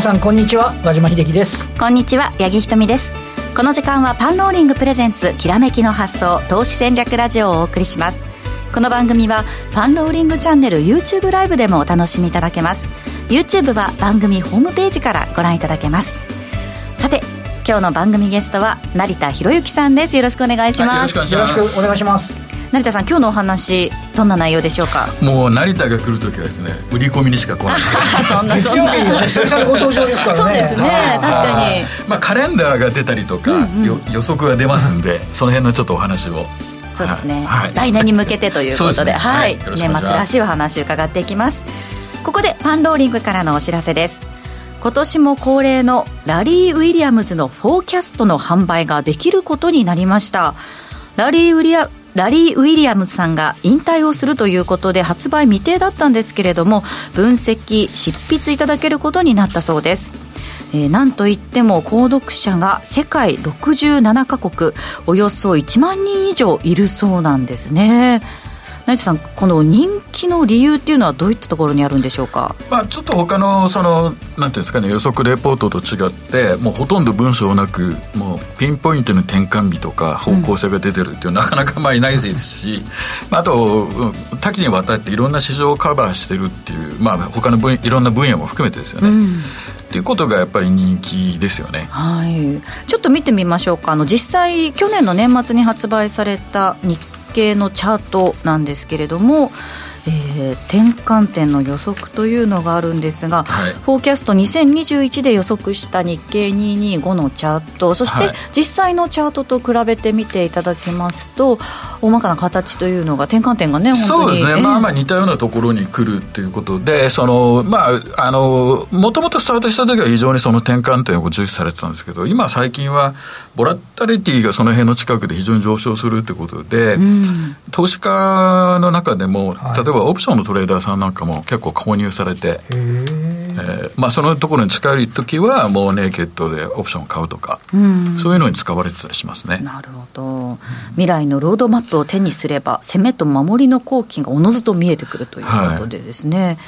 皆さんこんにちは。和島秀樹です。こんにちは八木ひとみです。この時間はパンローリングプレゼンツきらめきの発想投資戦略ラジオをお送りします。この番組はパンローリングチャンネル YouTube ライブでもお楽しみいただけます。YouTube は番組ホームページからご覧いただけます。さて今日の番組ゲストは成田博之さんです。よろしくお願いします、はい、よろしくお願いします成田さん今日のお話どんな内容でしょうか？もう成田が来る時はですね売り込みにしか来ない。そんなそんな。久々のご登場ですからね。そうですね確かに。まあカレンダーが出たりとか、うんうん、予測が出ますんでその辺のちょっとお話を。そうですね、はい、来年に向けてということで。ね、はい、年末らしいお話伺っていきます。ここでパンローリングからのお知らせです。今年も恒例のラリー・ウィリアムズのフォーキャストの販売ができることになりました。ラリー・ウィリアラリー・ウィリアムズさんが引退をするということで発売未定だったんですけれども分析執筆いただけることになったそうです。えー、なんといっても購読者が世界67カ国およそ1万人以上いるそうなんですね。成田さんこの人気の理由っていうのはどういったところにあるんでしょうか、まあ、ちょっと他のそのなんていうんですかね予測レポートと違ってもうほとんど文章なくもうピンポイントの転換日とか方向性が出てるっていう、うん、なかなかまあいないですし あと多岐にわたっていろんな市場をカバーしてるっていう、まあ、他の分いろんな分野も含めてですよね。うんっていうことがやっぱり人気ですよね。はい。ちょっと見てみましょうか。あの実際去年の年末に発売された日系のチャートなんですけれども、えー、転換点の予測というのがあるんですが、はい、フォーキャスト2021で予測した日経225のチャートそして実際のチャートと比べて見ていただきますと大まかな形というのが転換点がねそうですね、えー、まあまあ似たようなところに来るっていうことでそのまああのもともとスタートした時は非常にその転換点を重視されてたんですけど今最近はボラタリティがその辺の近くで非常に上昇するってことで、うん、投資家の中でも例えばオプションのトレーダーさんなんかも結構購入されて、えー、まあ、そのところに近い時はもうネイケットでオプションを買うとか、うん、そういうのに使われてたりしますね。なるほど。未来のロードマップを手にすれば攻めと守りの好機がおのずと見えてくるということでですね、はい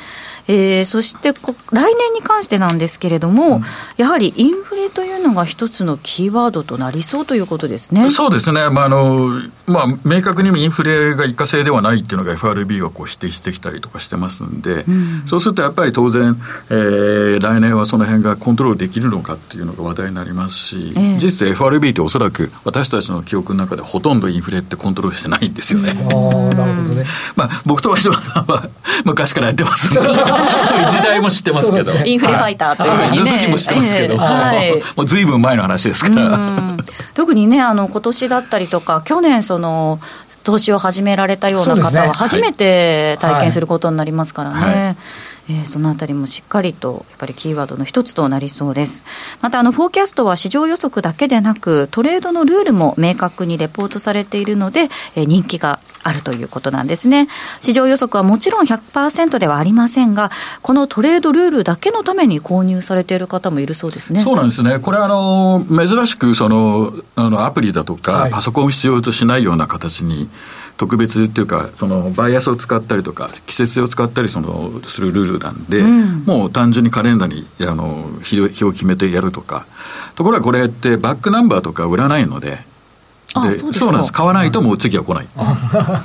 えー、そしてこ来年に関してなんですけれども、うん、やはりインフレというのが一つのキーワードとなりそうということですね。そうですね、まああのまあ、明確にインフレが一過性ではないっていうのが FRB がこう否定してきたりとかしてますんで、うん、そうするとやっぱり当然、えー、来年はその辺がコントロールできるのかっていうのが話題になりますし、えー、実質 FRB っておそらく私たちの記憶の中でほとんどインフレってコントロールしてないんですよね。あなるほどね。まあ僕と和島さんは昔からやってますんで。そういう時代も知ってますけど。インフレファイターというふうにね。時も知ってますけど、はい、もうずいぶん前の話ですから。特にね、あの、今年だったりとか、去年、その、投資を始められたような方は初めて体験することになりますからね。えー、そのあたりもしっかりとやっぱりキーワードの一つとなりそうです。またあのフォーキャストは市場予測だけでなくトレードのルールも明確にレポートされているので、えー、人気があるということなんですね。市場予測はもちろん100%ではありませんがこのトレードルールだけのために購入されている方もいるそうですね。そうなんですね。これあの珍しくそのあのアプリだとか、パソコンを必要としないような形に特別っていうか、そのバイアスを使ったりとか、季節性を使ったりそのするルールなんで、うん、もう単純にカレンダーにあの日を決めてやるとか、ところがこれってバックナンバーとか売らないので、でそうなんです。買わないともう次は来ない、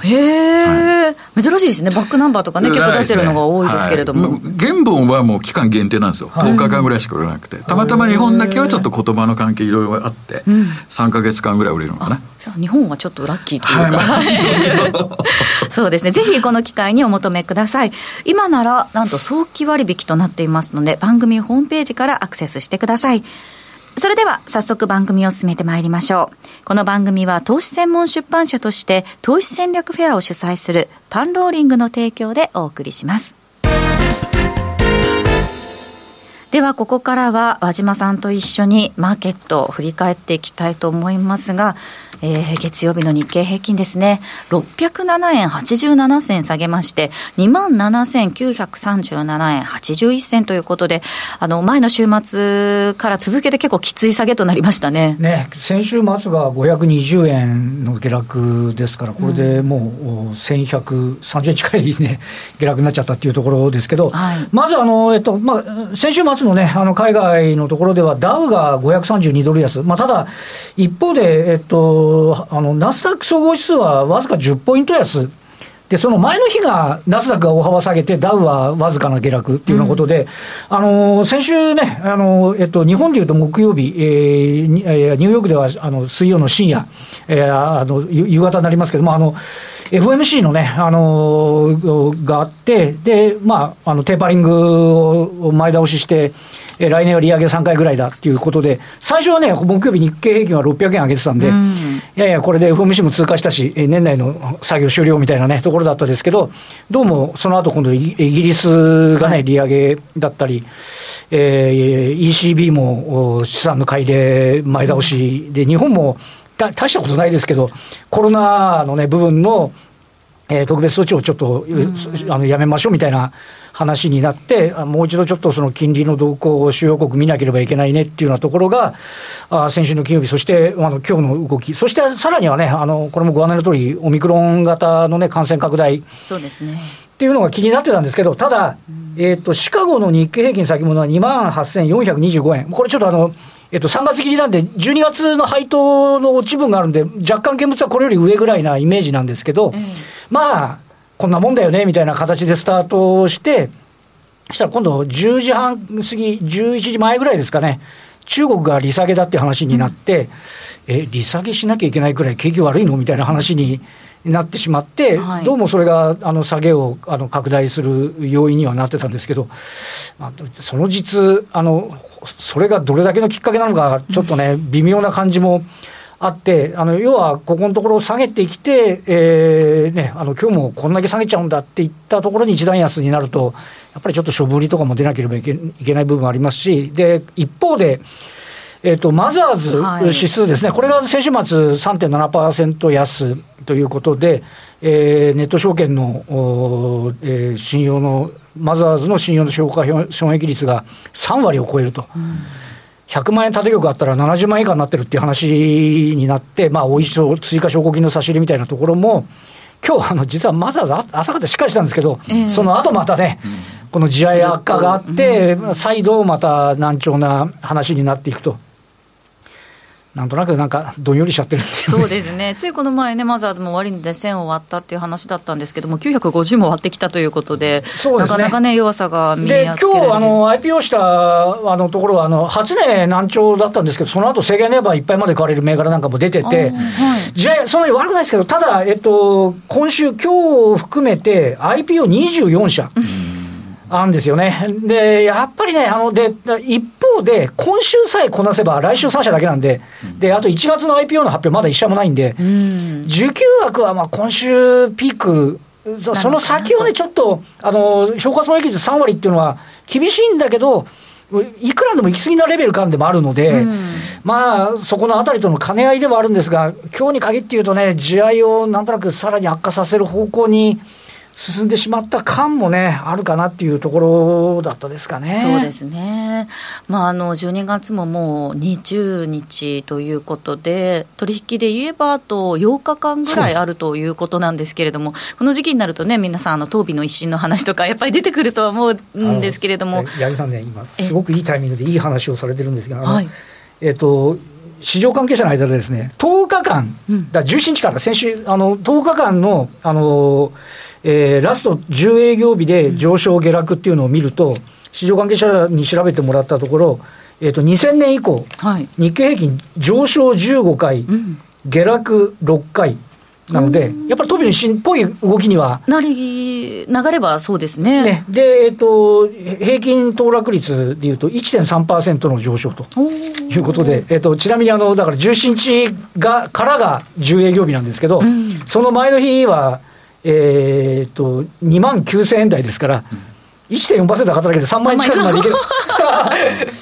へえ、はい、珍しいですね。バックナンバーとかね結構出してるのが多いですけれども、はい、原本はもう期間限定なんですよ、はい、10日間ぐらいしか売れなくて。たまたま日本だけはちょっと言葉の関係いろいろあって、うん、3か月間ぐらい売れるのかな。じゃ日本はちょっとラッキーというか、はい、そうですね。ぜひこの機会にお求めください。今ならなんと早期割引となっていますので番組ホームページからアクセスしてくださいそれでは早速番組を進めてまいりましょう。この番組は投資専門出版社として投資戦略フェアを主催するパンローリングの提供でお送りします。ではここからは和島さんと一緒にマーケットを振り返っていきたいと思いますが、えー、月曜日の日経平均ですね、607円87銭下げまして、27,937円81銭ということで、あの、前の週末から続けて結構きつい下げとなりましたね。ね、先週末が520円の下落ですから、これでもう1130円近いね、下落になっちゃったっていうところですけど、はい、まずあの、えっと、まあ、先週末のね、あの海外のところでは、ダウが532ドル安、まあ、ただ、一方で、えっと、あのナスダック総合指数はわずか10ポイント安。で、その前の日が、ナスダックが大幅下げて、ダウはわずかな下落っていうようなことで、うん、あの、先週ね、あの、えっと、日本でいうと木曜日、えー、ニューヨークでは、あの、水曜の深夜、えー、あの、夕方になりますけども、あの、FMC のね、あのー、があって、で、まあ、あの、テーパリングを前倒しして、え来年は利上げ3回ぐらいだっていうことで、最初はね、木曜日日経平均は600円上げてたんで、うん、いやいや、これで FMC も通過したし、年内の作業終了みたいなね、ところだったですけど、どうもその後今度イギリスがね、利上げだったり、えー、ECB も資産の買い入れ前倒しで、日本も大したことないですけど、コロナのね、部分の、えー、特別措置をちょっと、うん、あのやめましょうみたいな話になって、もう一度ちょっとその金利の動向を主要国見なければいけないねっていうようなところが、あ先週の金曜日、そしてあの今日の動き、そしてさらにはね、あのこれもご案内の通り、オミクロン型の、ね、感染拡大そうですね。っていうのが気になってたんですけど、ただ、うん、えーと、シカゴの日経平均先物は2万8425円、これちょっとあの、えっと、3月切りなんで、12月の配当の落ち分があるんで、若干現物はこれより上ぐらいなイメージなんですけど、まあ、こんなもんだよねみたいな形でスタートして、そしたら今度10時半過ぎ、11時前ぐらいですかね、中国が利下げだって話になって、うん、え、利下げしなきゃいけないくらい景気悪いの？みたいな話になってしまって、はい、どうもそれがあの下げをあの拡大する要因にはなってたんですけど、まあ、その実あの、それがどれだけのきっかけなのか、ちょっとね、微妙な感じも。あって、あの要はここのところ下げてきて、えーね、あの今日もこんだけ下げちゃうんだっていったところに一段安になると、やっぱりちょっと処分売りとかも出なければいけいけない部分ありますし、で一方で、えーと、マザーズ指数ですね、はい、これが先週末3.7%安ということで、えー、ネット証券の、えー、信用の、マザーズの信用の消化損益率が3割を超えると。うん100万円縦玉あったら70万円以下になってるっていう話になって、まあ、おいし追加証拠金の差し入れみたいなところも、今日あの実はマザーズ、朝方しっかりしたんですけど、えー、その後またね、この地合い悪化があって、再度また難聴な話になっていくと。なんとなくなんかどんよりしちゃってるそうですね、ついこの前ね、マザーズも終値で1000を割ったっていう話だったんですけども、950も割ってきたということで、そうですね、なかなかね、弱さが見えで今日あの IPO したあのところは、あの初値難聴だったんですけど、その後制限レバーいっぱいまで買われる銘柄なんかも出てて、はい、じゃそんなに悪くないですけど、ただ、えっと、今週、今日含めて IPO24 社。あるんですよね。で、やっぱりね、あの、で、一方で、今週さえこなせば、来週3社だけなんで、で、あと1月の IPO の発表まだ1社もないんで、受給額はまあ今週ピーク、その先をね、ちょっと、あの、評価損益率3割っていうのは厳しいんだけど、いくらでも行き過ぎなレベル感でもあるので、うん、まあ、そこのあたりとの兼ね合いではあるんですが、今日に限って言うとね、地合いをなんとなくさらに悪化させる方向に、進んでしまった感もね、あるかなっていうところだったですかね。そうですね。まあ、あの、12月ももう20日ということで、取引で言えばあと8日間ぐらいあるということなんですけれども、この時期になるとね、皆さん、あの、東美の一新の話とか、やっぱり出てくるとは思うんですけれども。八木さんね、今、すごくいいタイミングでいい話をされてるんですが、はい、えっ、と、市場関係者の間でですね、10日間、だ17日から先週、あの10日間の、あのえー、ラスト10営業日で上昇下落っていうのを見ると、市場関係者に調べてもらったところ、えー、と2000年以降、はい、日経平均上昇15回、うん、下落6回。なので、やっぱり飛びの新っぽい動きには。なり、流れはそうですね。ねで、えっ、ー、と、平均騰落率でいうと1.3%の上昇ということで、えっ、ー、と、ちなみにあの、だから17日が、からが10営業日なんですけど、うん、その前の日は、えー、っと、2万9000円台ですから、1.4%上がっただけで3万円近くまでいける。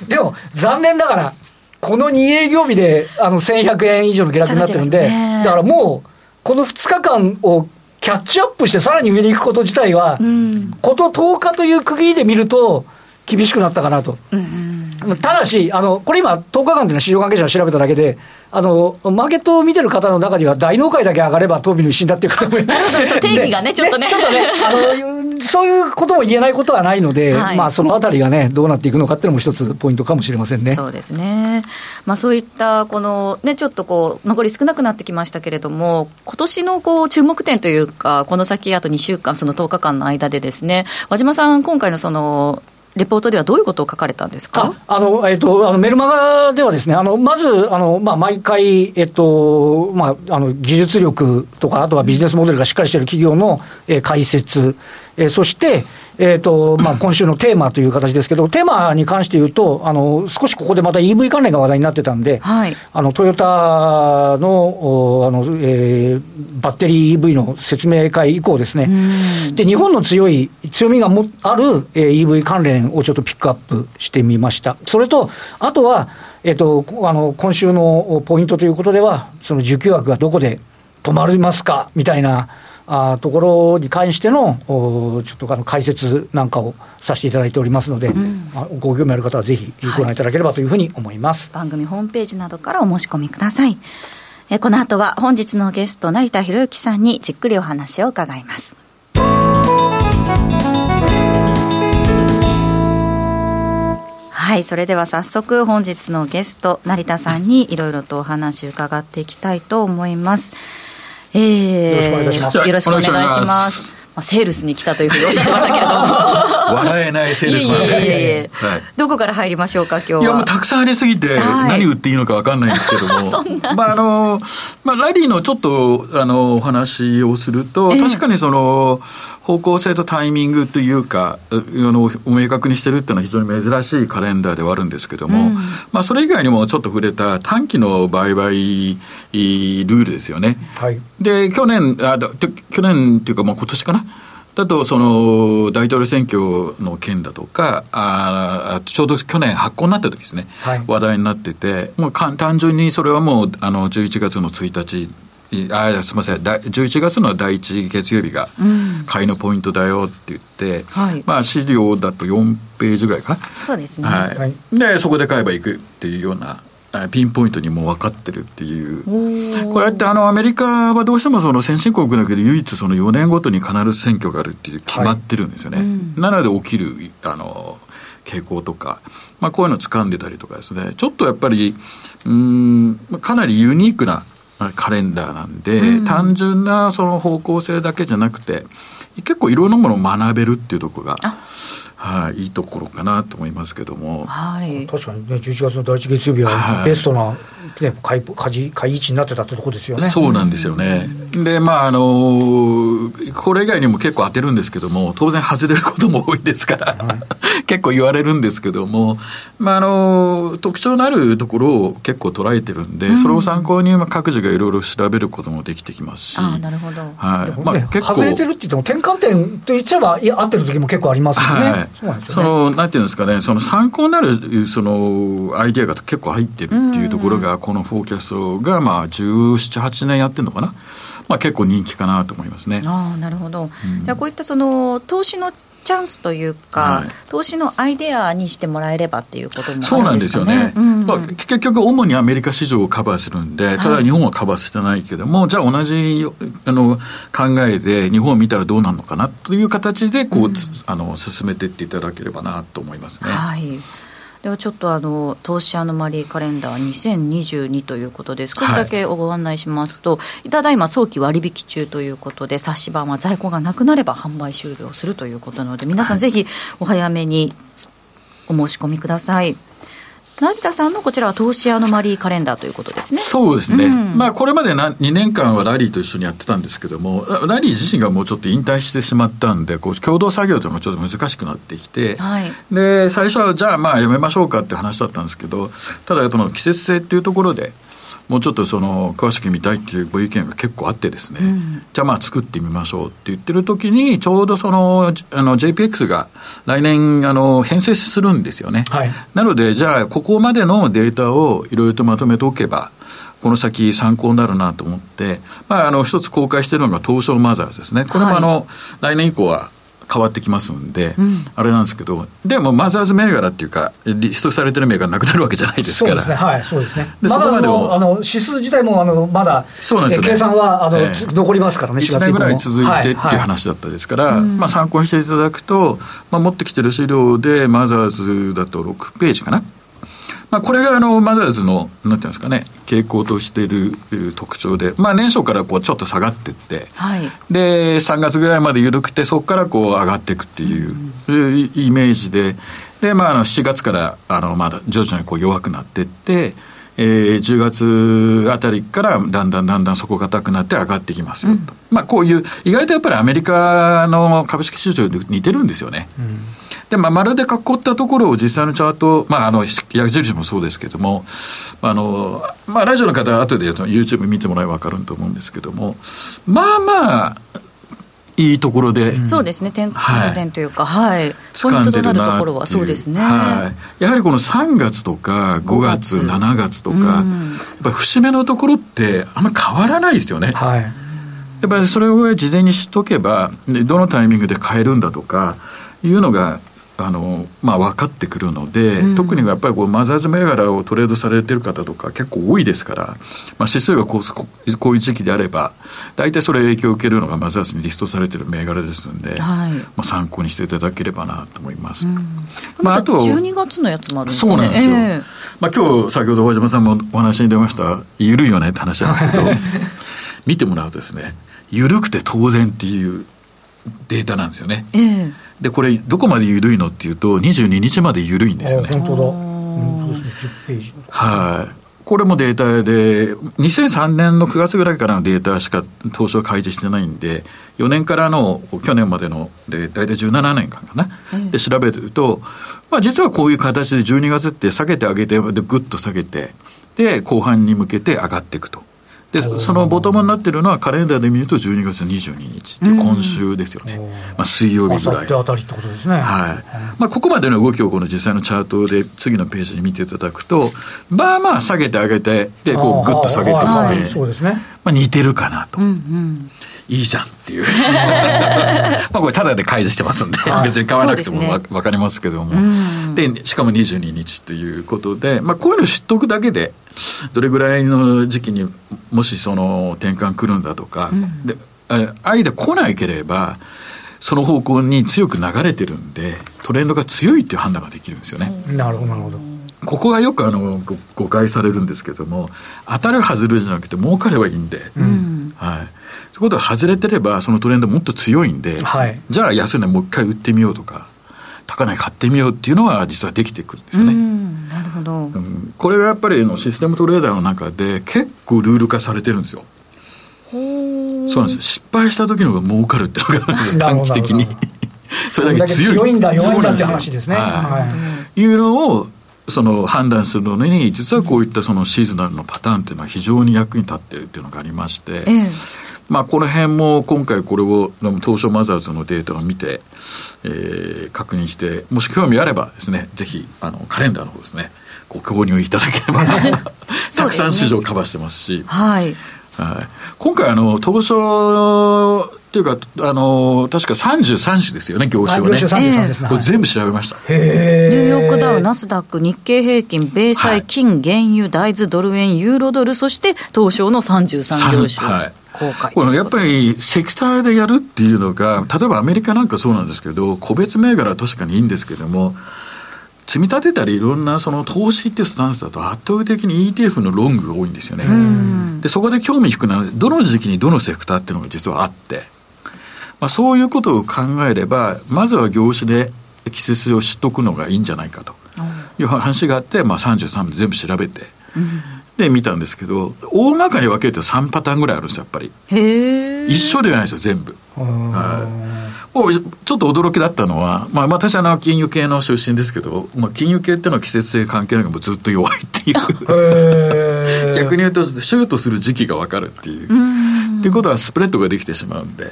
でも、残念ながら、この2営業日であの1100円以上の下落になってるんで、だからもう、この2日間をキャッチアップしてさらに上に行くこと自体は、うん、こと10日という区切りで見ると、厳しくなったかなと。うんただし、あのこれ今、10日間というのは市場関係者が調べただけで、あのマーケットを見てる方の中には、大納会だけ上がれば、東美の一新だっていう方もいる 定義がね、ちょっとね。ちょっとね、あのそういうことも言えないことはないので、はい、まあ、そのあたりがね、どうなっていくのかっていうのも一つポイントかもしれませんね。そうですね。まあ、そういった、この、ね、ちょっとこう、残り少なくなってきましたけれども、今年のこう、注目点というか、この先あと2週間、その10日間の間でですね、和島さん、今回のその、レポートではどういうことを書かれたんですか？あの、えっと、あのメルマガではですね、あのまず、あのまあ、毎回、えっとまあ、あの技術力とか、あとはビジネスモデルがしっかりしている企業の、えー、解説、えー、そして、えーとまあ、今週のテーマという形ですけど、テーマに関して言うと、あの少しここでまた EV 関連が話題になってたんで、はい、あのトヨタのあの、えー、バッテリー EV の説明会以降ですね、で日本の強い、強みがもある、えー、EV 関連をちょっとピックアップしてみました。それとあとは、えーと、あの今週のポイントということでは、その需給枠がどこで止まりますかみたいな。あところに関してのちょっとあの解説なんかをさせていただいておりますので、うん、ご興味ある方はぜひご覧いただければというふうに思います、はい、番組ホームページなどからお申し込みください。えこの後は本日のゲスト成田博之さんにじっくりお話を伺います。はい、それでは早速本日のゲスト成田さんにいろいろとお話伺っていきたいと思います。えー、よろしくお願いいたします。よろしくお願いします。まあ、セールスに来たというふうにおっしゃってましたけれどもないセールスマンいえいえいえ、はい、どこから入りましょうか今日は。いやもうたくさんありすぎて何売っていいのか分かんないんですけども、まああのまあ、ラリーのちょっとあのお話をすると、確かにその方向性とタイミングというかあの明確にしてるっていうのは非常に珍しいカレンダーではあるんですけども、うん、まあ、それ以外にもちょっと触れた短期の売買ルールですよね。はい、で去年あ去年っていうかまあ今年かな？だと、その、大統領選挙の件だとか、あちょうど去年発行になった時ですね、はい、話題になってて、もう単純にそれはもう、あの、11月の1日、あすみません、11月の第1月曜日が買いのポイントだよって言って、うんはい、まあ資料だと4ページぐらいか。そうですね。はい。で、そこで買えばいくっていうようなピンポイントにもう分かってるっていう。これってあのアメリカはどうしてもその先進国だけで唯一その4年ごとに必ず選挙があるっていう決まってるんですよね。はいうん、なので起きる、あの、傾向とか、まあこういうの掴んでたりとかですね。ちょっとやっぱり、うん、かなりユニークなカレンダーなんで、うん、単純なその方向性だけじゃなくて、結構いろんなものを学べるっていうところが、はい、いいところかなと思いますけども、はい、確かにね11月の第一月曜日はベストな、ね、買い買い買い位置になってたってとこですよね。そうなんですよね、でまああのこれ以外にも結構当てるんですけども当然外れることも多いですから、はい、結構言われるんですけども、まあ、あの特徴のあるところを結構捉えてるんで、うん、それを参考に各自がいろいろ調べることもできてきますし。あなるほど、はい。まあ、結構。外れてるって言っても転換点と言っちゃえばいや合ってる時も結構ありますよね、はい。そうなんですよ、ね、そのなんていうんですかねその参考になるそのアイディアが結構入ってるっていうところが、このフォーキャストがまあ17、8年やってるのかな。まあ、結構人気かなと思いますね。あなるほど、うん、じゃあこういったその投資のチャンスというか、はい、投資のアイデアにしてもらえればっていうことも、ね、そうなんですよね、うん。うん、まあ、結局、主にアメリカ市場をカバーするんで、ただ日本はカバーしてないけども、はい、じゃあ同じあの考えで日本を見たらどうなるのかなという形でこう、うん、あの進めていっていただければなと思いますね。はいではちょっとあの投資アノマリーカレンダー2022ということで少しだけご案内しますと、はい、ただいま早期割引中ということで冊子版は在庫がなくなれば販売終了するということなので皆さんぜひお早めにお申し込みください。成田さんのこちらは投資アノマリーカレンダーということですね。そうですね。うん、まあこれまでな2年間はラリーと一緒にやってたんですけども、ラリー自身がもうちょっと引退してしまったんで、こう共同作業というのがちょっと難しくなってきて、はい、で、最初はじゃあまあやめましょうかって話だったんですけど、ただやっぱ季節性っていうところで、もうちょっとその詳しく見たいっていうご意見が結構あってですね、うん、じゃあまあ作ってみましょうって言ってる時にちょうどそのあの JPX が来年あの編成するんですよね、はい、なのでじゃあここまでのデータをいろいろとまとめておけばこの先参考になるなと思って、まあ、あの一つ公開しているのが東証マザーズですね。これもあの、はい、来年以降は変わってきますんで、うん、あれなんですけど、でもマザーズ銘柄っていうか、リストされてる銘柄なくなるわけじゃないですから。そうですね、はい、そうですね。でマザーズのあの指数自体もあのまだ、そうなんですね、計算はあの、えー、残りますからね、1年ぐらい続いてっていう話だったですから、はいはい、まあ、参考にしていただくと、まあ、持ってきてる資料で、マザーズだと6ページかな。まあ、これがあのマザーズの、なんていうんですかね、傾向としている特徴で、まあ、年初からこうちょっと下がっていって、はい、で、3月ぐらいまで緩くて、そこからこう上がっていくっていう、イメージで、で、まあ、あの7月からあのまだ徐々にこう弱くなっていって、えー、10月あたりからだんだんだんだん底堅くなって上がってきますよと、うん、まあこういう意外とやっぱりアメリカの株式市場に似てるんですよね。うん。で、まあ、丸で囲ったところを実際のチャート、まあ、あの、矢印もそうですけども、あの、まあ、ラジオの方は後で YouTube 見てもらえば分かると思うんですけども、まあまあ、いいところで、うん、そうですね、点点というか、はい、ポイントとなるところはそうですね、はい、やはりこの3月とか5月、5月7月とか、うん、やっぱ節目のところって、あんまり変わらないですよね。はい、やっぱりそれを事前に知っとけば、どのタイミングで変えるんだとかいうのがあのまあ、分かってくるので、うん、特にやっぱりこうマザーズ銘柄をトレードされてる方とか結構多いですから、まあ、指数がこうこういう時期であれば大体それ影響を受けるのがマザーズにリストされてる銘柄ですので、はい、まあ、参考にしていただければなと思います、うん、まあ、あと12月のやつもあるんですね。そうなんですよ、えー、まあ、今日先ほど大島さんもお話に出ました緩いよねって話なんですけど 見てもらうとですね緩くて当然っていうデータなんですよね。えー、で、これ、どこまで緩いのっていうと、22日まで緩いんですよね。本当だ。うん、そうですね、10ページ。はい。これもデータで、2003年の9月ぐらいからのデータしか当初は開示してないんで、4年からの去年までので、大体17年間かな、で調べてると、まあ実はこういう形で12月って下げて上げて、でぐっと下げて、で、後半に向けて上がっていくと。で、そのボトムになってるのはカレンダーで見ると12月22日って今週ですよね。まあ水曜日ぐらい。あたりってことですね。はい。まあここまでの動きをこの実際のチャートで次のページに見ていただくと、まあまあ下げてあげて、で、こうぐっと下げていって、そうですね。まあ似てるかなと。うんうんいいじゃんっていう まあこれただで開示してますんで、別に買わなくてもわ、ね、かりますけども。で、しかも22日ということで、まあこういうの知っとくだけで、どれぐらいの時期にもしその転換来るんだとか、うん、で、間来ないければ、その方向に強く流れてるんで、トレンドが強いっていう判断ができるんですよね。なるほど、なるほど。ここがよくあの誤解されるんですけども、当たる外れじゃなくて儲かればいいんで、うん、はい。ということは外れてればそのトレンドもっと強いんで、はい、じゃあ安値もう一回売ってみようとか高値買ってみようっていうのは実はできてくるんですよね。なるほど、うん、これがやっぱりのシステムトレーダーの中で結構ルール化されてるんですよ。そうなんです。失敗した時の方が儲かるってのがあるんですよ 短期的に。それだけ強い強いんだ弱いんだって話ですね。はい、い。うのをその判断するのに実はこういったそのシーズナルのパターンっていうのは非常に役に立っているっていうのがありまして、ええまあ、この辺も今回これを東証マザーズのデータを見て、えー、確認してもし興味あればですねぜひあのカレンダーの方ですねご購入いただければ たくさん市場カバーしてますし、はい、はい、今回あの東証っていうか、あの確か33種ですよね、業種はね。業種33ですね。これ全部調べました。ニューヨークダウ、ナスダック、日経平均、米債、金、原油、大豆、ドル円、ユーロドル、そして東証の33業種。はいこれやっぱりセクターでやるっていうのが、例えばアメリカなんかそうなんですけど、個別銘柄は確かにいいんですけども、積み立てたりいろんなその投資っていうスタンスだと圧倒的に ETF のロングが多いんですよね。で、そこで興味引くのは、どの時期にどのセクターっていうのが実はあって、まあ、そういうことを考えれば、まずは業種で季節を知っとくのがいいんじゃないかと。いう話があって、まあ、33全部調べて、で見たんですけど大まかに分けると3パターンぐらいあるんですよやっぱり。一緒ではないですよ全部。はい。ちょっと驚きだったのは、まあ、私はの金融系の出身ですけど、まあ、金融系っていうのは季節性関係なくもずっと弱いっていう。逆に言うとシュートする時期が分かるっていう。っていうことはスプレッドができてしまうんで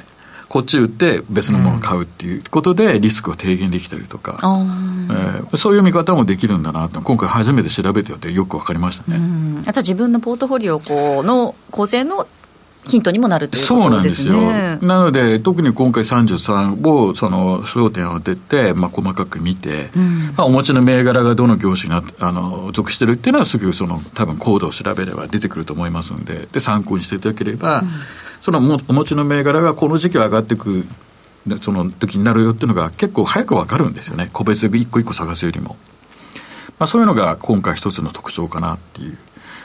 こっち売って別のものを買うっていうことでリスクを低減できたりとか、うん、えー、そういう見方もできるんだなと今回初めて調べてよってよく分かりましたね。あと自分のポートフォリオこうの構成のヒントにもなるということですね。そうなんですよ。なので、特に今回33を、その、焦点を当てて、まあ、細かく見て、うん、まあ、お持ちの銘柄がどの業種にあの属してるっていうのは、すぐその、多分コードを調べれば出てくると思いますんで、で、参考にしていただければ、うん、そのお持ちの銘柄がこの時期上がっていく、その時になるよっていうのが結構早くわかるんですよね。個別で一個一個探すよりも。まあ、そういうのが今回一つの特徴かなっていう。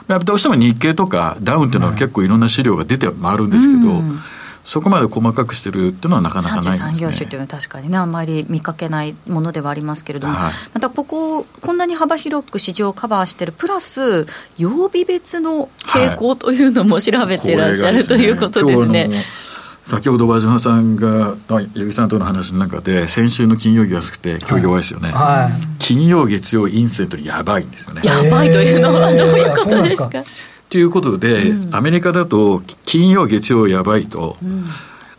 やっぱどうしても日経とかダウンっていうのは結構いろんな資料が出て回るんですけど、うん、そこまで細かくしてるっていうのはなかなかないですね。業種っていうのは確かにね、あんまり見かけないものではありますけれども、はい、またここ、こんなに幅広く市場をカバーしてる、プラス、曜日別の傾向というのも調べてらっしゃる、はい、ということですね。先ほど和島さんが八木さんとの話の中で先週の金曜日安くて今日弱いですよね、はい、金曜月曜インセントリやばいんですよね。やばいというのはどういうことですか？ということで、うん、アメリカだと金曜月曜やばいと、うん、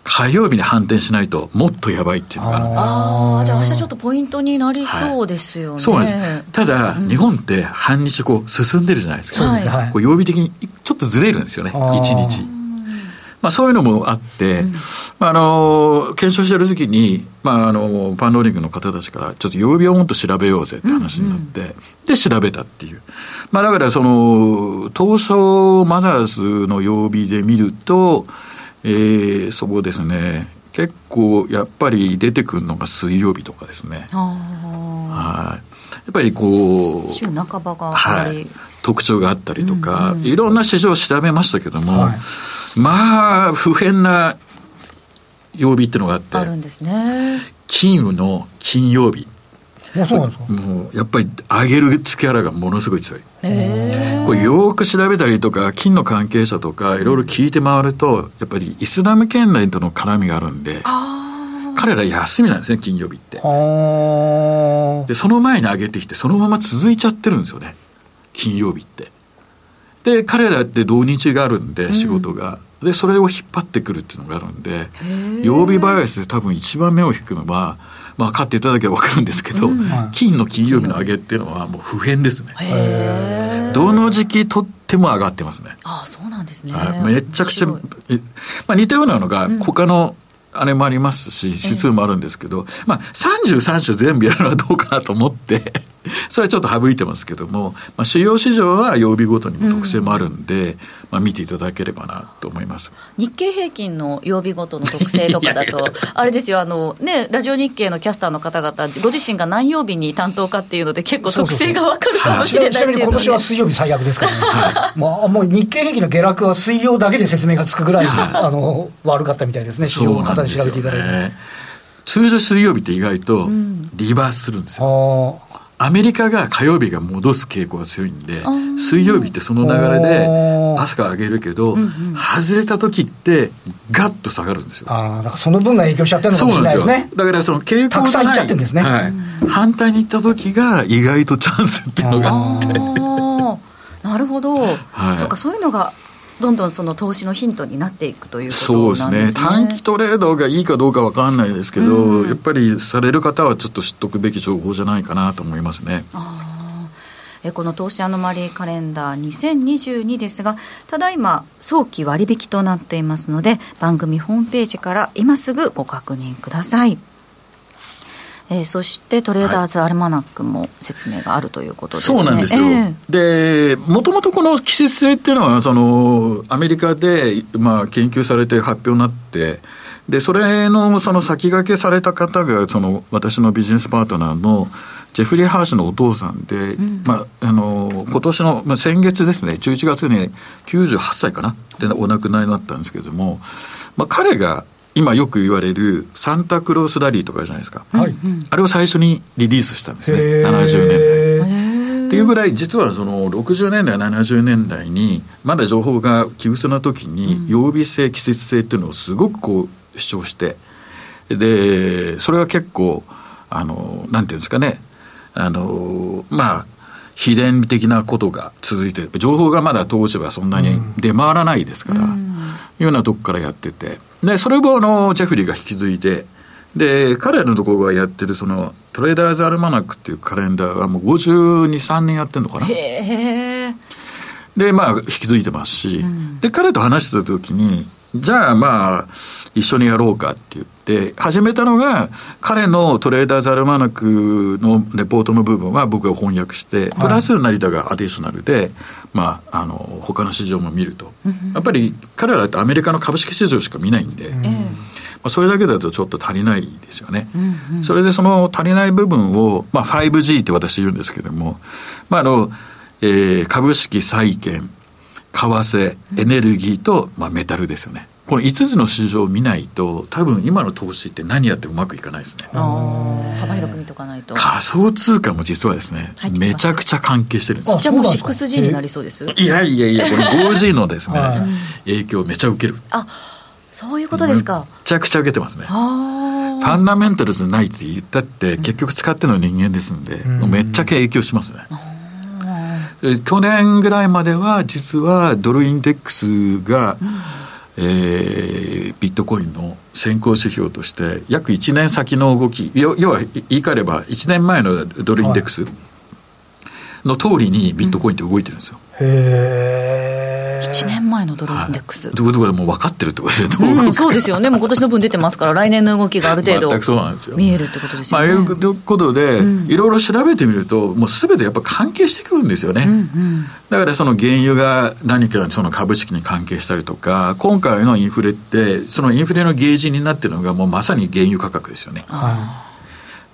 火曜日に反転しないともっとやばいっていうのがあるんです。ああじゃあ明日ちょっとポイントになりそうですよね、はい、そうなんです。ただ、うん、日本って半日こう進んでるじゃないですか、はい、こう曜日的にちょっとずれるんですよね。1日まあ、そういうのもあって、うん、あの、検証してるときに、まあ、あの、パンローリングの方たちから、ちょっと曜日をもっと調べようぜって話になって、うんうん、で、調べたっていう。まあ、だから、その、東証マザーズの曜日で見ると、えー、そうですね、結構、やっぱり出てくるのが水曜日とかですね。はい。やっぱりこう、週半ばが、はい、特徴があったりとか、うんうん、いろんな市場を調べましたけども、はいまあ、不変な曜日っていうのがあって、あるんですね。金の金曜日。そうなんですか？もうやっぱり上げる力がものすごい強い。これよく調べたりとか、金の関係者とか、いろいろ聞いて回ると、やっぱりイスラム圏内との絡みがあるんで、彼ら休みなんですね、金曜日って。で、その前に上げてきて、そのまま続いちゃってるんですよね、金曜日って。で、彼らって土日があるんで、仕事が。うん、で、それを引っ張ってくるっていうのがあるんで、曜日バイアスで多分一番目を引くのは、まあ、買っていただけば分かるんですけど、うん、金の金曜日の上げっていうのはもう不変ですね。どの時期とっても上がってますね。ああ、そうなんですね。めちゃくちゃ、まあ、似たようなのが、他の、あれもありますし、指数もあるんですけど、まあ、33種全部やるのはどうかなと思って それはちょっと省いてますけども、まあ、主要市場は曜日ごとにも特性もあるんで、うん、まあ、見ていただければなと思います。日経平均の曜日ごとの特性とかだと、あれですよあの、ね、ラジオ日経のキャスターの方々、ご自身が何曜日に担当かっていうので、結構特性が分かるかもしれないちなみに 今年は水曜日最悪ですからね、はい、もうもう日経平均の下落は水曜だけで説明がつくぐらい、あの悪かったみたいですね、市場の方に調べていただいて。通常水曜日って意外とリバースするんですよ。うんアメリカが火曜日が戻す傾向が強いんで、水曜日ってその流れで朝から上げるけど、うんうん、外れた時ってガッと下がるんですよ。ああ、だからその分が影響しちゃってるのかもしれないですね。だからその傾向たくさんいっちゃってるんですね。はい。反対に行った時が意外とチャンスっていうのがあって。なるほど、はい、そうかそういうのがどんどんその投資のヒントになっていくということなんですね。そうですね。短期トレードがいいかどうかわかんないですけど、うん、やっぱりされる方はちょっと知っとくべき情報じゃないかなと思いますね。えこの投資アノマリーカレンダー2022ですが、ただいま早期割引となっていますので、番組ホームページから今すぐご確認ください。えー、そしてトレーダーズアルマナックも説明があるということですね、そうなんですよ、えー、でもともとこの季節性っていうのはそのアメリカで、まあ、研究されて発表になってでそれのその先駆けされた方がその私のビジネスパートナーのジェフリー・ハーシュのお父さんで、うん、まあ、あの今年の、まあ、先月ですね11月に98歳かなでお亡くなりになったんですけれども、まあ、彼が今よく言われるサンタクロースラリーとかじゃないですか、はい、あれを最初にリリースしたんですね。70年代。っていうぐらい実はその60年代70年代にまだ情報が急薄な時に曜日性季節性っていうのをすごくこう主張して。でそれが結構あのなんていうんですかね。あのまあ秘伝的なことが続いて情報がまだ当時はそんなに出回らないですから、うん、いうようなとこからやっててで、それをあの、ジェフリーが引き継いで、で、彼らのところがやってるその、トレーダーズアルマナックっていうカレンダーはもう52、3年やってるのかな。へで、まあ、引き継いでますし、うん、で、彼と話してた時に、じゃあまあ、一緒にやろうかって言って、始めたのが、彼のトレーダーズアルマナクのレポートの部分は僕が翻訳して、プラス成田がアディショナルで、まあ、あの、他の市場も見ると。やっぱり彼らってアメリカの株式市場しか見ないんで、まあ、それだけだとちょっと足りないですよね。それでその足りない部分を、まあ 5G って私言うんですけれども、まああの、えー、株式債券、為替、エネルギーと、まあ、メタルですよね。この5つの市場を見ないと、多分今の投資って何やってうまくいかないですね。幅広く見とかないと。仮想通貨も実はですね、めちゃくちゃ関係してるんですじゃあもう 6G になりそうですいやいやいや、これ 5G のですね、影響めちゃ受ける。あそういうことですか。めちゃくちゃ受けてますね。ファンダメンタルズないって言ったって、結局使ってるの人間ですんで、めっちゃ影響しますね。去年ぐらいまでは実はドルインデックスが、うん、えー、ビットコインの先行指標として約1年先の動き要は言い換えれば1年前のドルインデックスの通りにビットコインって動いてるんですよ。うん、へえ。1年前のドルインデックス。とい。うことはもう分かってるってことですね、うん、そうですよね、も。う今年の分出てますから、来年の動きがある程度、そうなんですよ。見えるってことですよね。まあ、いうことで、いろいろ調べてみると、もうすべてやっぱ関係してくるんですよね。うんうん、だからその原油が何かその株式に関係したりとか、今回のインフレって、そのインフレのゲージになってるのが、もうまさに原油価格ですよね。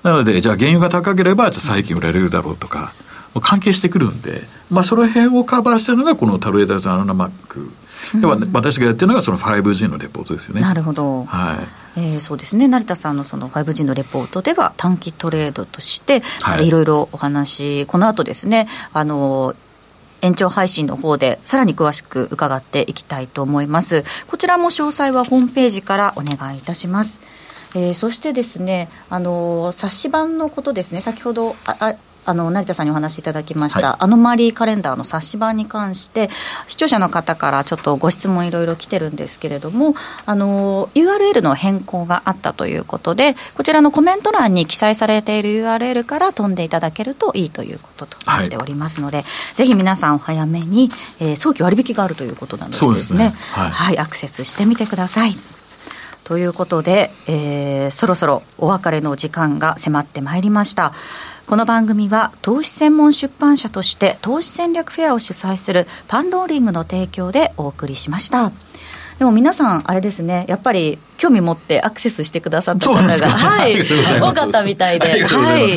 なので、じゃあ原油が高ければ、じゃあ債券売られるだろうとか、関係してくるんで、まあ、その辺をカバーしてるのが、このトレーダーズアナマック。では、私がやってるのがその 5G のレポートですよね。なるほど。はい。えー、そうですね成田さんのその 5G のレポートでは短期トレードとして、はい、いろいろお話この後ですねあの延長配信の方でさらに詳しく伺っていきたいと思いますこちらも詳細はホームページからお願いいたしますえー、そしてですね、あの冊子版のことですね、先ほどあああの成田さんにお話しいただきました、はい、アノマリーカレンダーの冊子版に関して視聴者の方からちょっとご質問いろいろ来てるんですけれどもあの URL の変更があったということでこちらのコメント欄に記載されている URL から飛んでいただけるといいということとなっておりますので、はい、ぜひ皆さんお早めに、えー、早期割引があるということなのでですね、ね、はい、はい、アクセスしてみてください。ということで、えー、そろそろお別れの時間が迫ってまいりました。この番組は投資専門出版社として投資戦略フェアを主催するパンローリングの提供でお送りしました。でも皆さん、あれですね、やっぱり興味持ってアクセスしてくださった方が、はい、多かったみたいで、はい。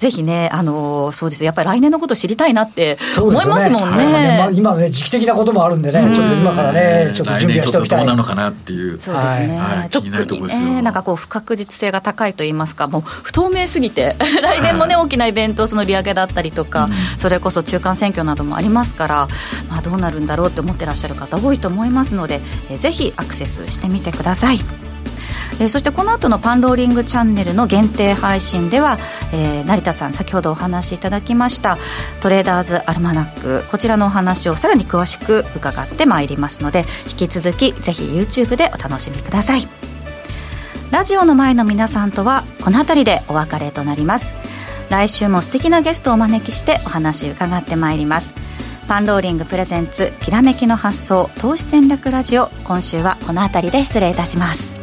ぜひね、あのそうですやっぱり来年のこと知りたいなって思いますもんね。ねまあ、今ね、時期的なこともあるんでね、ちょっと今からね、ちょっと準備はしておきたい。どうなのかなっていう。そうですね。はい、特にね、なんかこう、不確実性が高いと言いますか、もう不透明すぎて、来年もね、大きなイベント、その利上げだったりとか、それこそ中間選挙などもありますから、まあ、どうなるんだろうって思ってらっしゃる方多いと思いますので、えぜひアクセスしてみてください。えー、そしてこの後のパンローリングチャンネルの限定配信では、えー、成田さん先ほどお話しいただきましたトレーダーズアルマナックこちらのお話をさらに詳しく伺ってまいりますので引き続きぜひ YouTube でお楽しみください。ラジオの前の皆さんとはこの辺りでお別れとなります。来週も素敵なゲストをお招きしてお話伺ってまいります。パンローリングプレゼンツきらめきの発想投資戦略ラジオ今週はこの辺りで失礼いたします。